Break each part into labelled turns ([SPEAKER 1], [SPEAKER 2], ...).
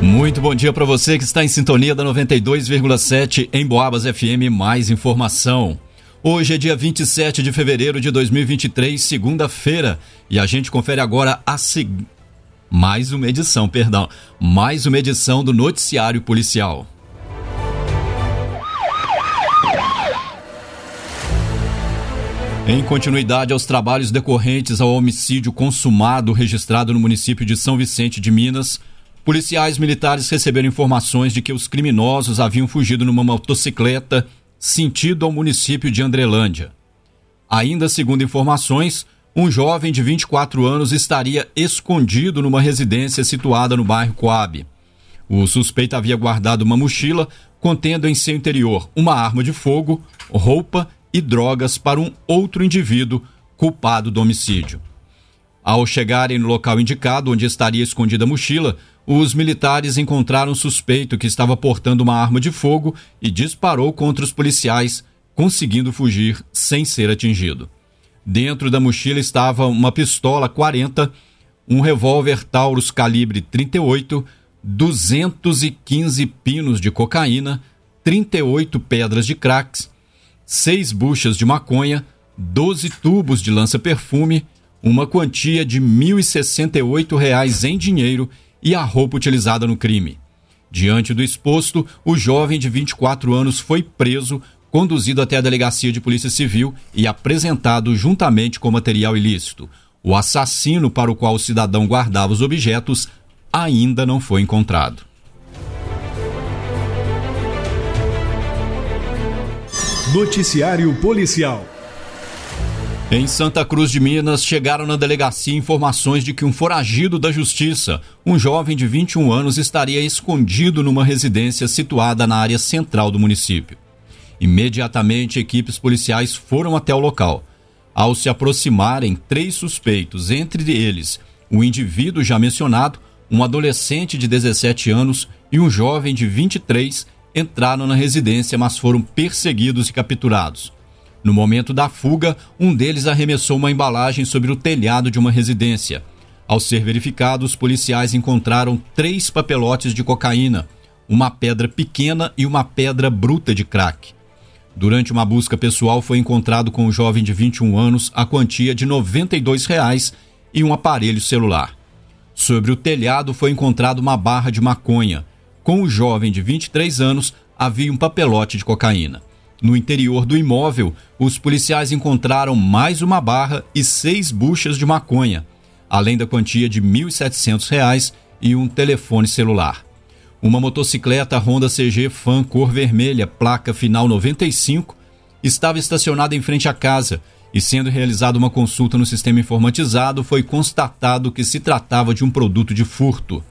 [SPEAKER 1] Muito bom dia para você que está em sintonia da 92,7 em Boabas FM. Mais informação. Hoje é dia 27 de fevereiro de 2023, segunda-feira, e a gente confere agora a seg... mais uma edição, perdão, mais uma edição do noticiário policial. Em continuidade aos trabalhos decorrentes ao homicídio consumado registrado no município de São Vicente de Minas, policiais militares receberam informações de que os criminosos haviam fugido numa motocicleta sentido ao município de Andrelândia. Ainda segundo informações, um jovem de 24 anos estaria escondido numa residência situada no bairro Coab. O suspeito havia guardado uma mochila contendo em seu interior uma arma de fogo, roupa e drogas para um outro indivíduo culpado do homicídio. Ao chegarem no local indicado onde estaria escondida a mochila, os militares encontraram um suspeito que estava portando uma arma de fogo e disparou contra os policiais, conseguindo fugir sem ser atingido. Dentro da mochila estava uma pistola 40, um revólver Taurus calibre 38, 215 pinos de cocaína, 38 pedras de cracks seis buchas de maconha, 12 tubos de lança-perfume, uma quantia de R$ 1.068 em dinheiro e a roupa utilizada no crime. Diante do exposto, o jovem de 24 anos foi preso, conduzido até a delegacia de Polícia Civil e apresentado juntamente com material ilícito. O assassino para o qual o cidadão guardava os objetos ainda não foi encontrado.
[SPEAKER 2] Noticiário Policial.
[SPEAKER 1] Em Santa Cruz de Minas, chegaram na delegacia informações de que um foragido da justiça, um jovem de 21 anos, estaria escondido numa residência situada na área central do município. Imediatamente, equipes policiais foram até o local. Ao se aproximarem, três suspeitos, entre eles o indivíduo já mencionado, um adolescente de 17 anos e um jovem de 23 entraram na residência, mas foram perseguidos e capturados. No momento da fuga, um deles arremessou uma embalagem sobre o telhado de uma residência. Ao ser verificado, os policiais encontraram três papelotes de cocaína, uma pedra pequena e uma pedra bruta de crack. Durante uma busca pessoal, foi encontrado com o um jovem de 21 anos a quantia de 92 reais e um aparelho celular. Sobre o telhado foi encontrado uma barra de maconha, com o jovem de 23 anos havia um papelote de cocaína. No interior do imóvel, os policiais encontraram mais uma barra e seis buchas de maconha, além da quantia de R$ 1.700 e um telefone celular. Uma motocicleta Honda CG Fan cor vermelha, placa final 95, estava estacionada em frente à casa e, sendo realizada uma consulta no sistema informatizado, foi constatado que se tratava de um produto de furto.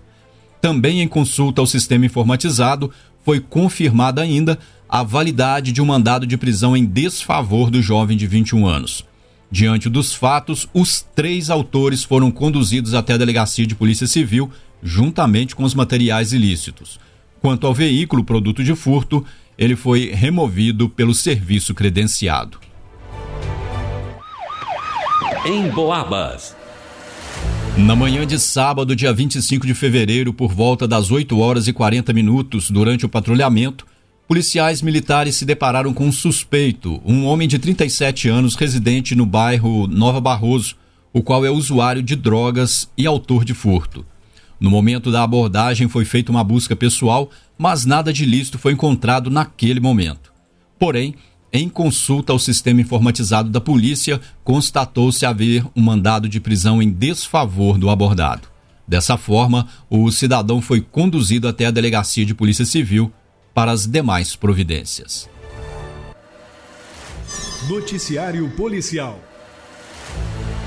[SPEAKER 1] Também em consulta ao sistema informatizado, foi confirmada ainda a validade de um mandado de prisão em desfavor do jovem de 21 anos. Diante dos fatos, os três autores foram conduzidos até a delegacia de Polícia Civil, juntamente com os materiais ilícitos. Quanto ao veículo produto de furto, ele foi removido pelo serviço credenciado.
[SPEAKER 2] Em Boabas.
[SPEAKER 1] Na manhã de sábado, dia 25 de fevereiro, por volta das 8 horas e 40 minutos, durante o patrulhamento, policiais militares se depararam com um suspeito, um homem de 37 anos residente no bairro Nova Barroso, o qual é usuário de drogas e autor de furto. No momento da abordagem foi feita uma busca pessoal, mas nada de ilícito foi encontrado naquele momento. Porém, em consulta ao sistema informatizado da polícia, constatou-se haver um mandado de prisão em desfavor do abordado. Dessa forma, o cidadão foi conduzido até a delegacia de Polícia Civil para as demais providências.
[SPEAKER 2] Noticiário Policial.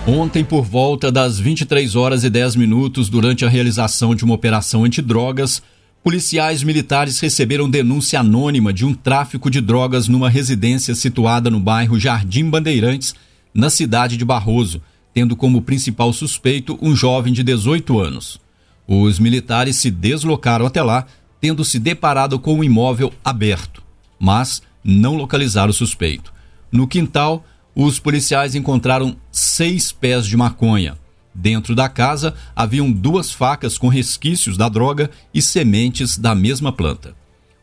[SPEAKER 1] Ontem, por volta das 23 horas e 10 minutos, durante a realização de uma operação antidrogas, Policiais militares receberam denúncia anônima de um tráfico de drogas numa residência situada no bairro Jardim Bandeirantes, na cidade de Barroso, tendo como principal suspeito um jovem de 18 anos. Os militares se deslocaram até lá, tendo se deparado com um imóvel aberto, mas não localizaram o suspeito. No quintal, os policiais encontraram seis pés de maconha, Dentro da casa haviam duas facas com resquícios da droga e sementes da mesma planta.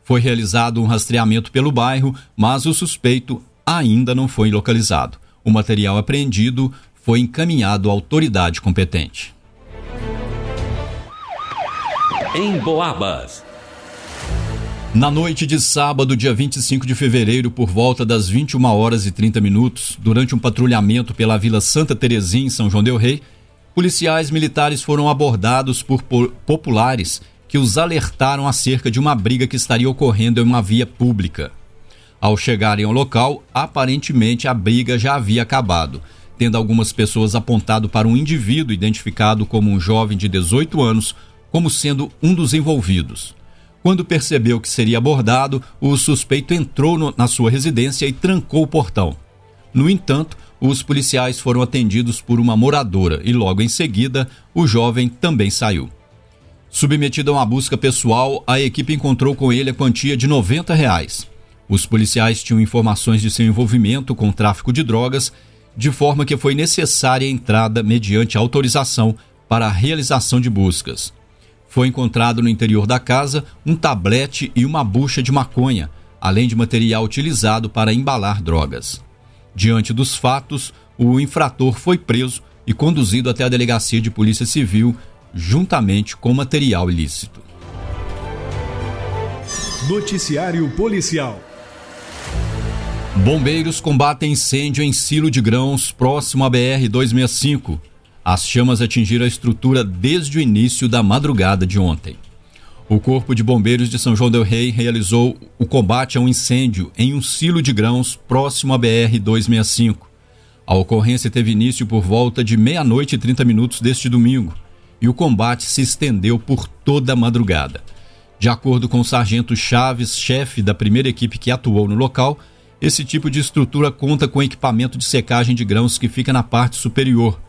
[SPEAKER 1] Foi realizado um rastreamento pelo bairro, mas o suspeito ainda não foi localizado. O material apreendido foi encaminhado à autoridade competente.
[SPEAKER 2] Em Boabas.
[SPEAKER 1] Na noite de sábado, dia 25 de fevereiro, por volta das 21 horas e 30 minutos, durante um patrulhamento pela Vila Santa Terezinha, em São João del Rei, policiais militares foram abordados por populares que os alertaram acerca de uma briga que estaria ocorrendo em uma via pública. Ao chegarem ao local, aparentemente a briga já havia acabado, tendo algumas pessoas apontado para um indivíduo identificado como um jovem de 18 anos como sendo um dos envolvidos. Quando percebeu que seria abordado, o suspeito entrou no, na sua residência e trancou o portão. No entanto, os policiais foram atendidos por uma moradora e logo em seguida o jovem também saiu. Submetido a uma busca pessoal, a equipe encontrou com ele a quantia de 90 reais. Os policiais tinham informações de seu envolvimento com tráfico de drogas, de forma que foi necessária a entrada mediante autorização para a realização de buscas. Foi encontrado no interior da casa um tablete e uma bucha de maconha, além de material utilizado para embalar drogas. Diante dos fatos, o infrator foi preso e conduzido até a delegacia de Polícia Civil, juntamente com material ilícito.
[SPEAKER 2] Noticiário Policial.
[SPEAKER 1] Bombeiros combatem incêndio em silo de grãos próximo à BR 265. As chamas atingiram a estrutura desde o início da madrugada de ontem. O Corpo de Bombeiros de São João del Rei realizou o combate a um incêndio em um silo de grãos próximo à BR-265. A ocorrência teve início por volta de meia-noite e 30 minutos deste domingo e o combate se estendeu por toda a madrugada. De acordo com o sargento Chaves, chefe da primeira equipe que atuou no local, esse tipo de estrutura conta com equipamento de secagem de grãos que fica na parte superior.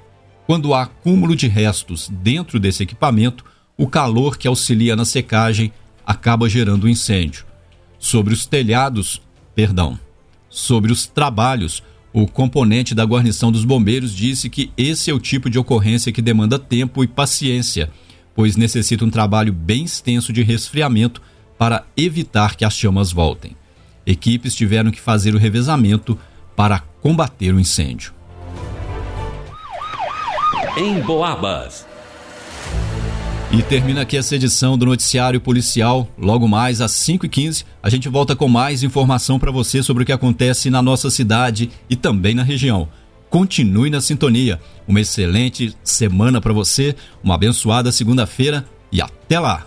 [SPEAKER 1] Quando há acúmulo de restos dentro desse equipamento, o calor que auxilia na secagem acaba gerando incêndio. Sobre os telhados, perdão, sobre os trabalhos, o componente da guarnição dos bombeiros disse que esse é o tipo de ocorrência que demanda tempo e paciência, pois necessita um trabalho bem extenso de resfriamento para evitar que as chamas voltem. Equipes tiveram que fazer o revezamento para combater o incêndio.
[SPEAKER 2] Em Boabas.
[SPEAKER 1] E termina aqui essa edição do Noticiário Policial. Logo mais às 5h15, a gente volta com mais informação para você sobre o que acontece na nossa cidade e também na região. Continue na sintonia. Uma excelente semana para você, uma abençoada segunda-feira e até lá!